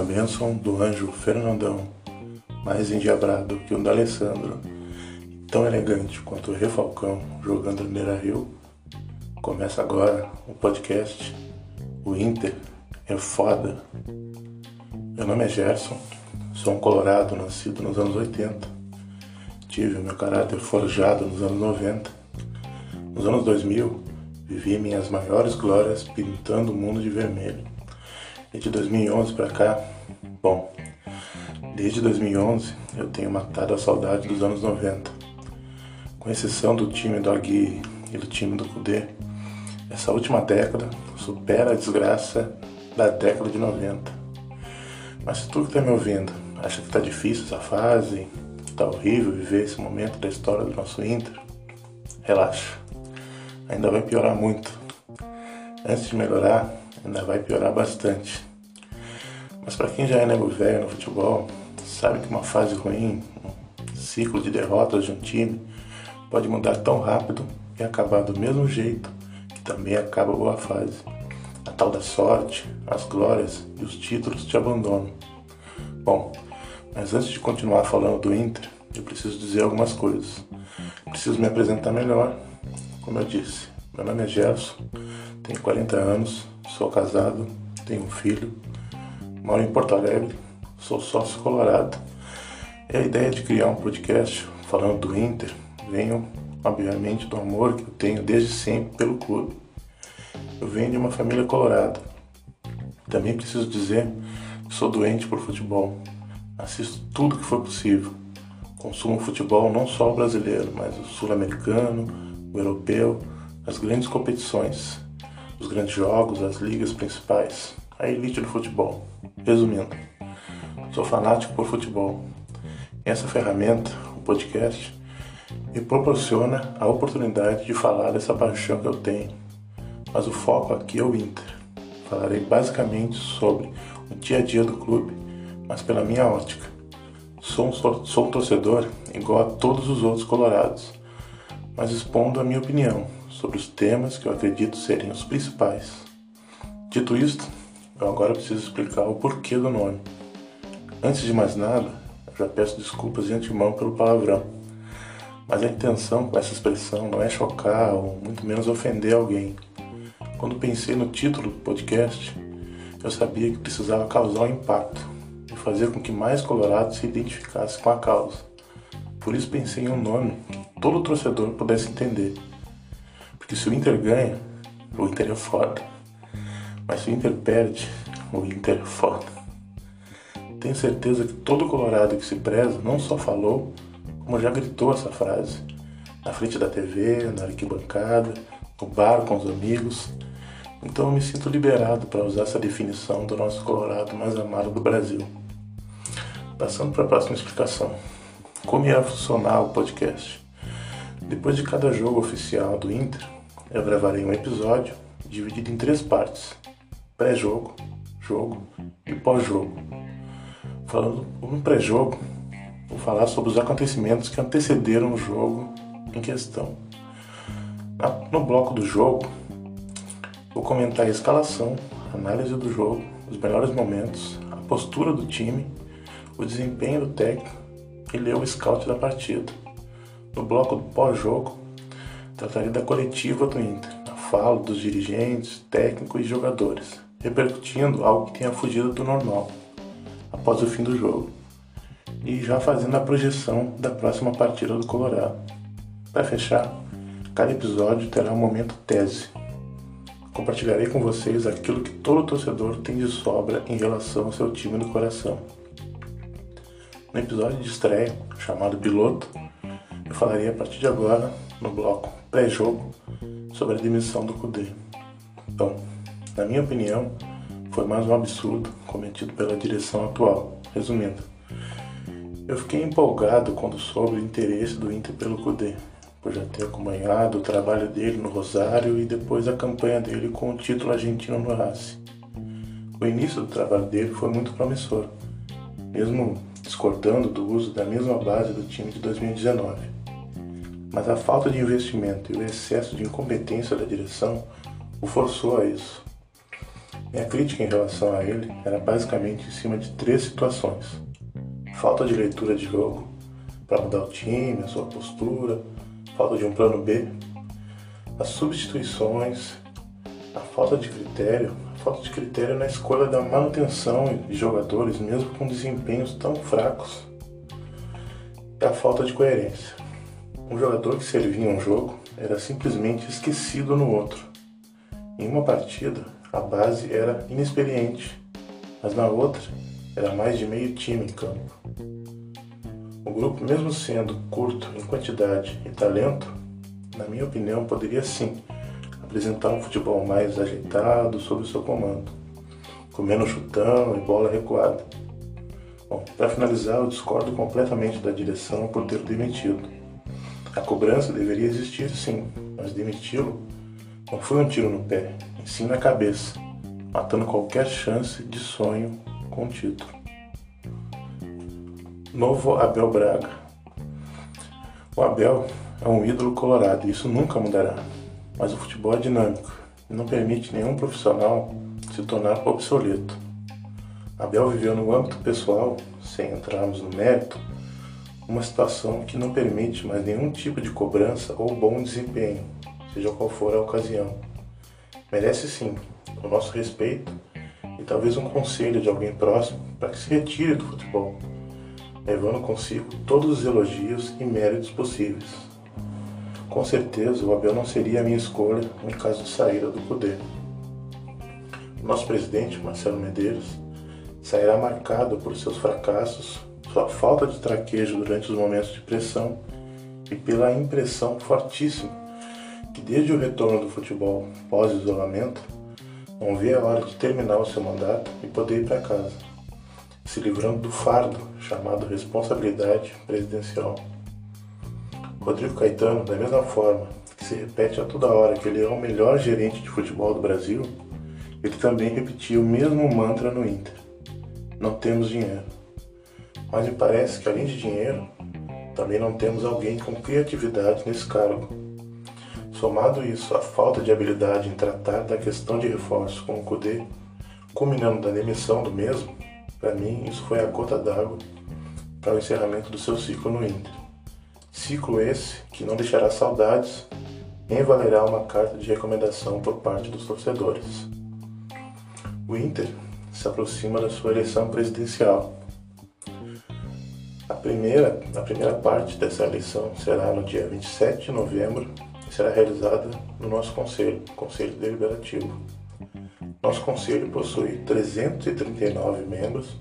a bênção do anjo Fernandão, mais endiabrado que o D'Alessandro, tão elegante quanto o Refalcão jogando no Beira Rio. Começa agora o podcast O Inter é foda. Meu nome é Gerson, sou um colorado nascido nos anos 80. Tive o meu caráter forjado nos anos 90. Nos anos 2000, vivi minhas maiores glórias pintando o mundo de vermelho. De 2011 para cá, bom, desde 2011 eu tenho matado a saudade dos anos 90. Com exceção do time do Agui e do time do Kudê, essa última década supera a desgraça da década de 90. Mas se tu que está me ouvindo acha que está difícil essa fase, está horrível viver esse momento da história do nosso Inter, relaxa. Ainda vai piorar muito. Antes de melhorar, ainda vai piorar bastante. Mas para quem já é nego velho no futebol, sabe que uma fase ruim, um ciclo de derrotas de um time, pode mudar tão rápido e acabar do mesmo jeito que também acaba a boa fase. A tal da sorte, as glórias e os títulos te abandonam. Bom, mas antes de continuar falando do Inter, eu preciso dizer algumas coisas. Preciso me apresentar melhor. Como eu disse, meu nome é Gerson, tenho 40 anos, Sou casado, tenho um filho, moro em Porto Alegre, sou sócio colorado. E a ideia de criar um podcast falando do Inter veio, obviamente, do amor que eu tenho desde sempre pelo clube. Eu venho de uma família colorada. Também preciso dizer que sou doente por futebol. Assisto tudo que for possível. Consumo futebol não só o brasileiro, mas o sul-americano, o europeu, as grandes competições os grandes jogos, as ligas principais, a elite do futebol. Resumindo, sou fanático por futebol. Essa ferramenta, o podcast, me proporciona a oportunidade de falar dessa paixão que eu tenho. Mas o foco aqui é o Inter. Falarei basicamente sobre o dia a dia do clube, mas pela minha ótica. Sou um, sou um torcedor igual a todos os outros colorados, mas expondo a minha opinião sobre os temas que eu acredito serem os principais. Dito isto, eu agora preciso explicar o porquê do nome. Antes de mais nada, já peço desculpas de antemão pelo palavrão, mas a intenção com essa expressão não é chocar ou muito menos ofender alguém. Quando pensei no título do podcast, eu sabia que precisava causar um impacto e fazer com que mais colorados se identificassem com a causa. Por isso pensei em um nome que todo torcedor pudesse entender que se o Inter ganha, o Inter é foda. Mas se o Inter perde, o Inter é foda. Tenho certeza que todo colorado que se preza não só falou, como já gritou essa frase. Na frente da TV, na arquibancada, no bar com os amigos. Então eu me sinto liberado para usar essa definição do nosso colorado mais amado do Brasil. Passando para a próxima explicação. Como irá funcionar o podcast? Depois de cada jogo oficial do Inter, eu gravarei um episódio dividido em três partes: pré-jogo, jogo e pós-jogo. Falando no pré-jogo, vou falar sobre os acontecimentos que antecederam o jogo em questão. No bloco do jogo, vou comentar a escalação, a análise do jogo, os melhores momentos, a postura do time, o desempenho do técnico e ler o scout da partida. No bloco do pós-jogo, Trataria da coletiva do Inter, a fala dos dirigentes, técnicos e jogadores, repercutindo algo que tenha fugido do normal após o fim do jogo, e já fazendo a projeção da próxima partida do Colorado. Para fechar, cada episódio terá um momento tese. Compartilharei com vocês aquilo que todo torcedor tem de sobra em relação ao seu time do coração. No episódio de estreia, chamado Piloto, eu falarei a partir de agora, no bloco pré-jogo, sobre a demissão do Kudê. Então, na minha opinião, foi mais um absurdo cometido pela direção atual. Resumindo, eu fiquei empolgado quando soube o interesse do Inter pelo Kudê, por já ter acompanhado o trabalho dele no Rosário e depois a campanha dele com o título argentino no Racing. O início do trabalho dele foi muito promissor, mesmo discordando do uso da mesma base do time de 2019 mas a falta de investimento e o excesso de incompetência da direção o forçou a isso. Minha crítica em relação a ele era basicamente em cima de três situações: falta de leitura de jogo para mudar o time, a sua postura, falta de um plano B, as substituições, a falta de critério, a falta de critério na escolha da manutenção de jogadores, mesmo com desempenhos tão fracos, e a falta de coerência. Um jogador que servia em um jogo era simplesmente esquecido no outro. Em uma partida, a base era inexperiente, mas na outra era mais de meio time em campo. O grupo, mesmo sendo curto em quantidade e talento, na minha opinião, poderia sim apresentar um futebol mais ajeitado sob o seu comando, com menos chutão e bola recuada. Bom, para finalizar, eu discordo completamente da direção por ter demitido. A cobrança deveria existir sim, mas demiti-lo não foi um tiro no pé, e sim na cabeça, matando qualquer chance de sonho com o título. Novo Abel Braga. O Abel é um ídolo colorado e isso nunca mudará. Mas o futebol é dinâmico e não permite nenhum profissional se tornar obsoleto. Abel viveu no âmbito pessoal, sem entrarmos no mérito, uma situação que não permite mais nenhum tipo de cobrança ou bom desempenho, seja qual for a ocasião. Merece sim o nosso respeito e talvez um conselho de alguém próximo para que se retire do futebol levando consigo todos os elogios e méritos possíveis. Com certeza, o Abel não seria a minha escolha em caso de saída do poder. O nosso presidente, Marcelo Medeiros, sairá marcado por seus fracassos, sua falta de traquejo durante os momentos de pressão e pela impressão fortíssima que desde o retorno do futebol pós-isolamento, não vê a hora de terminar o seu mandato e poder ir para casa se livrando do fardo chamado responsabilidade presidencial. Rodrigo Caetano, da mesma forma que se repete a toda hora que ele é o melhor gerente de futebol do Brasil, ele também repetia o mesmo mantra no Inter: Não temos dinheiro. Mas me parece que além de dinheiro, também não temos alguém com criatividade nesse cargo. Somado isso à falta de habilidade em tratar da questão de reforço com o CUDE, culminando da demissão do mesmo, para mim, isso foi a gota d'água para o encerramento do seu ciclo no Inter. Ciclo esse que não deixará saudades nem valerá uma carta de recomendação por parte dos torcedores. O Inter se aproxima da sua eleição presidencial. Primeira, a primeira parte dessa eleição será no dia 27 de novembro e será realizada no nosso conselho, Conselho Deliberativo. Nosso conselho possui 339 membros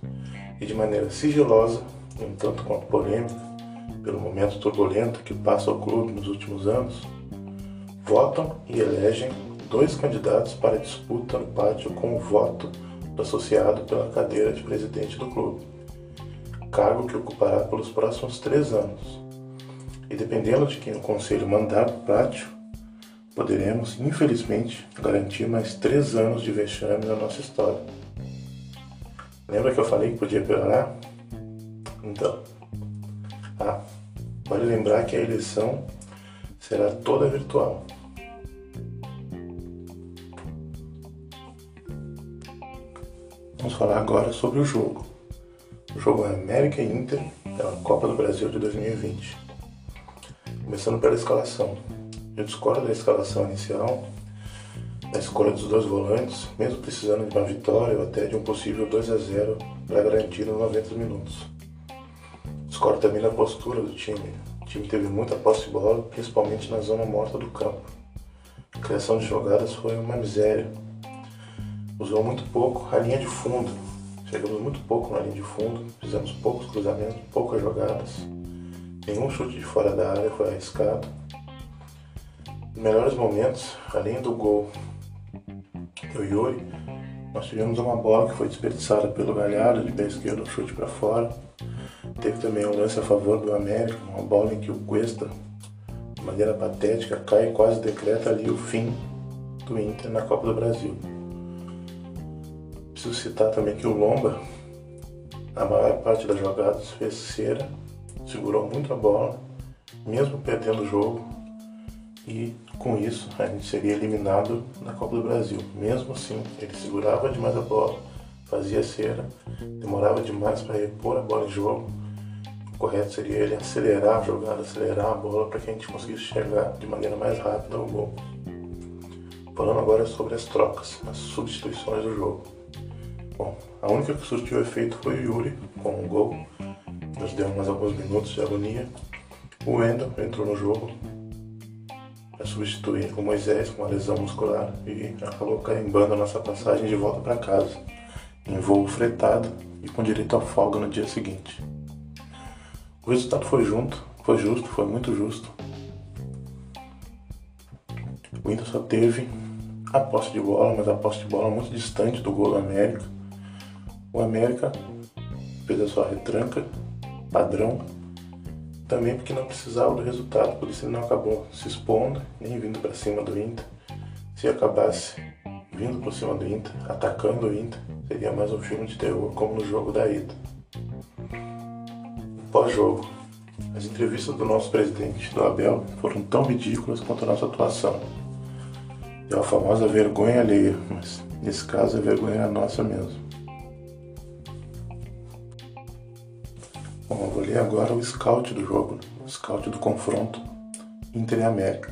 e, de maneira sigilosa, um tanto quanto polêmica, pelo momento turbulento que passa o clube nos últimos anos, votam e elegem dois candidatos para disputa no pátio com o voto do associado pela cadeira de presidente do clube, cargo que ocupará pelos próximos três anos. E dependendo de quem o conselho mandar para o pátio, poderemos, infelizmente, garantir mais três anos de vexame na nossa história. Lembra que eu falei que podia piorar? Então, ah, vale lembrar que a eleição será toda virtual. Vamos falar agora sobre o jogo. O jogo é América e Inter pela Copa do Brasil de 2020. Começando pela escalação. Eu discordo da escalação inicial, da escolha dos dois volantes, mesmo precisando de uma vitória ou até de um possível 2 a 0 para garantir nos 90 minutos. Discordo também da postura do time. O time teve muita posse de bola, principalmente na zona morta do campo. A criação de jogadas foi uma miséria. Usou muito pouco a linha de fundo. Chegamos muito pouco na linha de fundo, fizemos poucos cruzamentos, poucas jogadas. Nenhum chute de fora da área foi arriscado melhores momentos, além do gol do Yuri, nós tivemos uma bola que foi desperdiçada pelo Galhardo de pé esquerdo, chute para fora. Teve também um lance a favor do América, uma bola em que o Cuesta, de maneira patética, cai e quase decreta ali o fim do Inter na Copa do Brasil. Preciso citar também que o Lomba, a maior parte das jogadas, fez cera, segurou muito a bola, mesmo perdendo o jogo, e Com isso, a gente seria eliminado da Copa do Brasil. Mesmo assim, ele segurava demais a bola, fazia cera, demorava demais para repor a bola em jogo. O correto seria ele acelerar a jogada, acelerar a bola para que a gente conseguisse chegar de maneira mais rápida ao gol. Falando agora sobre as trocas, as substituições do jogo. Bom, a única que surtiu efeito foi o Yuri, com um gol. Nos deu mais alguns minutos de agonia. O Wendel entrou no jogo para substituir o Moisés com uma lesão muscular e acabou carimbando a nossa passagem de volta para casa, em voo fretado e com direito a folga no dia seguinte. O resultado foi junto, foi justo, foi muito justo. O Inter só teve a posse de bola, mas a posse de bola muito distante do gol do América. O América fez a sua retranca padrão, também porque não precisava do resultado, por isso ele não acabou se expondo, nem vindo para cima do Inter. Se acabasse vindo por cima do Inter, atacando o Inter, seria mais um filme de terror, como no jogo da ida. Pós-jogo, as entrevistas do nosso presidente, do Abel, foram tão ridículas quanto a nossa atuação. É a famosa vergonha alheia, mas nesse caso a vergonha é nossa mesmo. Ler agora o scout do jogo, o scout do confronto Inter e América.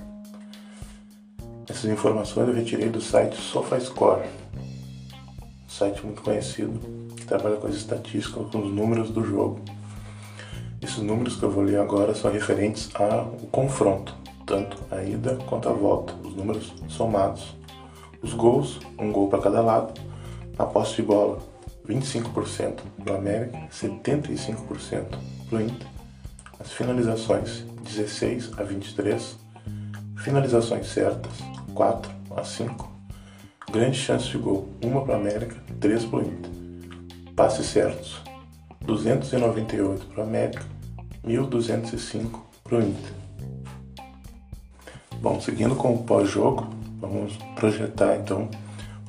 Essas informações eu retirei do site SofaScore, um site muito conhecido que trabalha com as estatísticas, com os números do jogo. Esses números que eu vou ler agora são referentes ao confronto, tanto a ida quanto a volta, os números somados. Os gols, um gol para cada lado. A posse de bola, 25% para América, 75% para o Inter. As finalizações, 16 a 23. Finalizações certas, 4 a 5. Grandes chances de gol, uma para o América, 3 para o Inter. Passes certos, 298 para o América, 1205 para o Inter. Bom, seguindo com o pós-jogo, vamos projetar então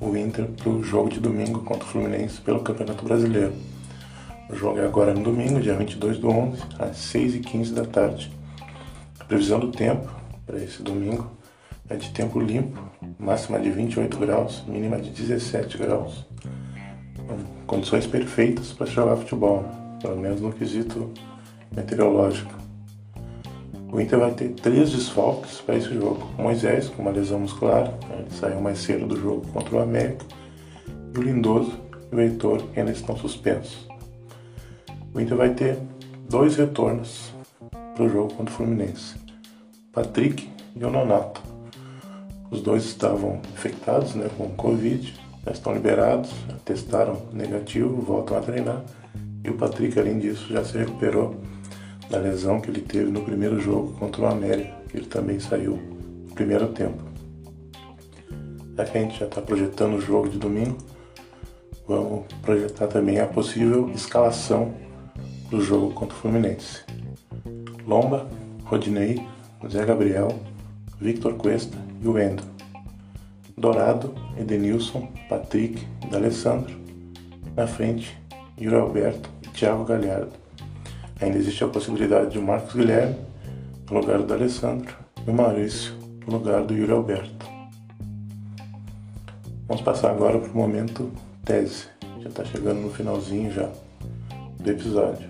o Inter para o jogo de domingo contra o Fluminense pelo Campeonato Brasileiro. O jogo é agora no domingo, dia 22 do 11, às 6h15 da tarde. A previsão do tempo para esse domingo é de tempo limpo, máxima de 28 graus, mínima de 17 graus. Condições perfeitas para jogar futebol, pelo menos no quesito meteorológico. O Inter vai ter três desfalques para esse jogo. O Moisés, com uma lesão muscular, né, ele saiu mais cedo do jogo contra o América. E o Lindoso e o Heitor, ainda estão suspensos. O Inter vai ter dois retornos para o jogo contra o Fluminense. Patrick e o Nonato. Os dois estavam infectados né, com Covid, já estão liberados, já testaram negativo, voltam a treinar. E o Patrick, além disso, já se recuperou da lesão que ele teve no primeiro jogo contra o América, que ele também saiu no primeiro tempo. Já que a gente já está projetando o jogo de domingo, vamos projetar também a possível escalação do jogo contra o Fluminense. Lomba, Rodinei, Zé Gabriel, Victor Cuesta e o Endo. Dourado, Edenilson, Patrick e D'Alessandro. Na frente, Yuri Alberto e Thiago Galhardo. Ainda existe a possibilidade de Marcos Guilherme no lugar do Alessandro e o Maurício no lugar do Yuri Alberto. Vamos passar agora para o momento tese. Já está chegando no finalzinho já do episódio.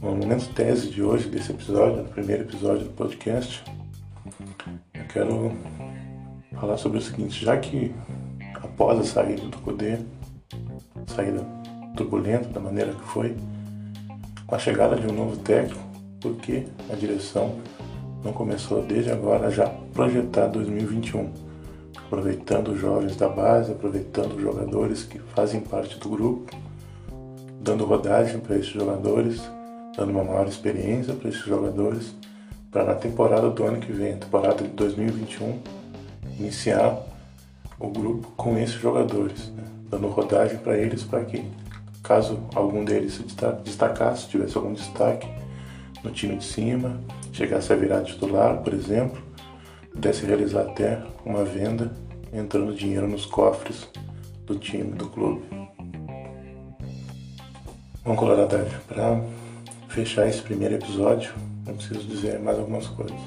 No momento tese de hoje, desse episódio, no primeiro episódio do podcast, eu quero falar sobre o seguinte, já que após a saída do Codê, saída turbulenta da maneira que foi, com a chegada de um novo técnico, porque a direção não começou desde agora já projetar 2021, aproveitando os jovens da base, aproveitando os jogadores que fazem parte do grupo, dando rodagem para esses jogadores, dando uma maior experiência para esses jogadores, para na temporada do ano que vem, temporada de 2021, iniciar o grupo com esses jogadores, né? dando rodagem para eles para que caso algum deles se destacasse, tivesse algum destaque no time de cima, chegasse a virar titular, por exemplo, pudesse realizar até uma venda entrando dinheiro nos cofres do time, do clube. Bom, Coloradade, para fechar esse primeiro episódio, eu preciso dizer mais algumas coisas.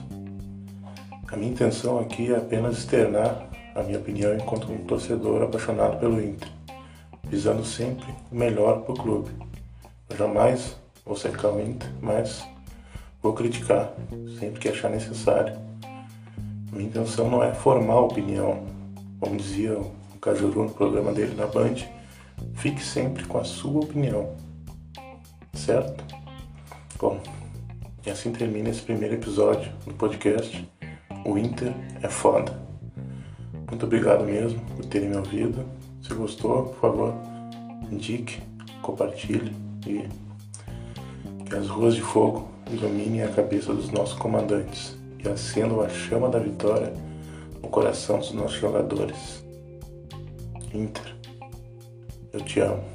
A minha intenção aqui é apenas externar a minha opinião enquanto um torcedor apaixonado pelo Inter, visando sempre o melhor para o clube. Eu jamais vou cercar o Inter, mas vou criticar sempre que achar necessário. Minha intenção não é formar opinião, como dizia o Cajuru no programa dele na Band, fique sempre com a sua opinião, certo? Bom, e assim termina esse primeiro episódio do podcast. O Inter é foda. Muito obrigado mesmo por terem me ouvido. Se gostou, por favor, indique, compartilhe e que as ruas de fogo iluminem a cabeça dos nossos comandantes e acendam a chama da vitória no coração dos nossos jogadores. Inter, eu te amo.